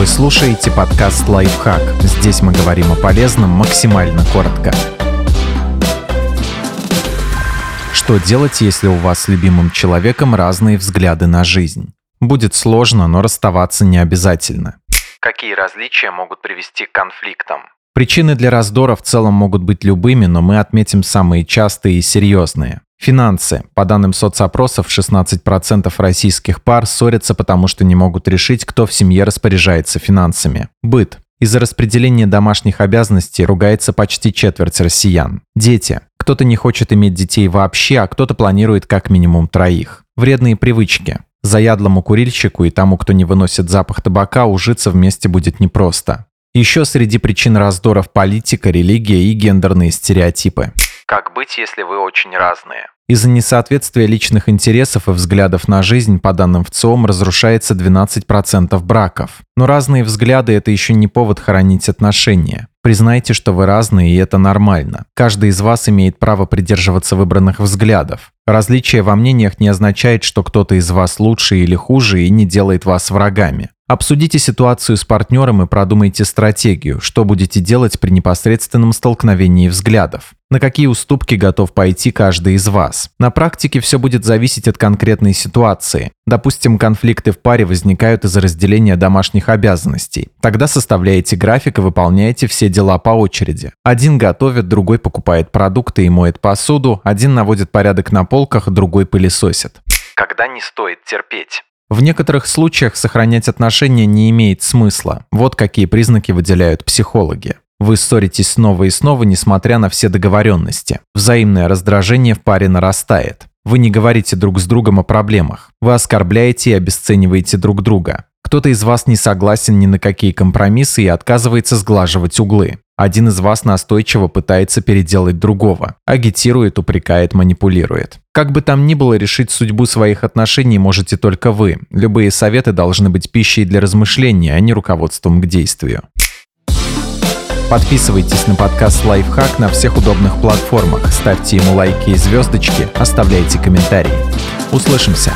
Вы слушаете подкаст «Лайфхак». Здесь мы говорим о полезном максимально коротко. Что делать, если у вас с любимым человеком разные взгляды на жизнь? Будет сложно, но расставаться не обязательно. Какие различия могут привести к конфликтам? Причины для раздора в целом могут быть любыми, но мы отметим самые частые и серьезные. Финансы. По данным соцопросов, 16% российских пар ссорятся, потому что не могут решить, кто в семье распоряжается финансами. Быт. Из-за распределения домашних обязанностей ругается почти четверть россиян. Дети. Кто-то не хочет иметь детей вообще, а кто-то планирует как минимум троих. Вредные привычки. Заядлому курильщику и тому, кто не выносит запах табака, ужиться вместе будет непросто. Еще среди причин раздоров политика, религия и гендерные стереотипы. Как быть, если вы очень разные? Из-за несоответствия личных интересов и взглядов на жизнь, по данным ВЦИОМ, разрушается 12% браков. Но разные взгляды – это еще не повод хоронить отношения. Признайте, что вы разные, и это нормально. Каждый из вас имеет право придерживаться выбранных взглядов. Различие во мнениях не означает, что кто-то из вас лучше или хуже и не делает вас врагами. Обсудите ситуацию с партнером и продумайте стратегию, что будете делать при непосредственном столкновении взглядов. На какие уступки готов пойти каждый из вас. На практике все будет зависеть от конкретной ситуации. Допустим, конфликты в паре возникают из-за разделения домашних обязанностей. Тогда составляете график и выполняете все дела по очереди. Один готовит, другой покупает продукты и моет посуду, один наводит порядок на полках, другой пылесосит. Когда не стоит терпеть? В некоторых случаях сохранять отношения не имеет смысла. Вот какие признаки выделяют психологи. Вы ссоритесь снова и снова, несмотря на все договоренности. Взаимное раздражение в паре нарастает. Вы не говорите друг с другом о проблемах. Вы оскорбляете и обесцениваете друг друга. Кто-то из вас не согласен ни на какие компромиссы и отказывается сглаживать углы. Один из вас настойчиво пытается переделать другого, агитирует, упрекает, манипулирует. Как бы там ни было, решить судьбу своих отношений можете только вы. Любые советы должны быть пищей для размышления, а не руководством к действию. Подписывайтесь на подкаст «Лайфхак» на всех удобных платформах, ставьте ему лайки и звездочки, оставляйте комментарии. Услышимся!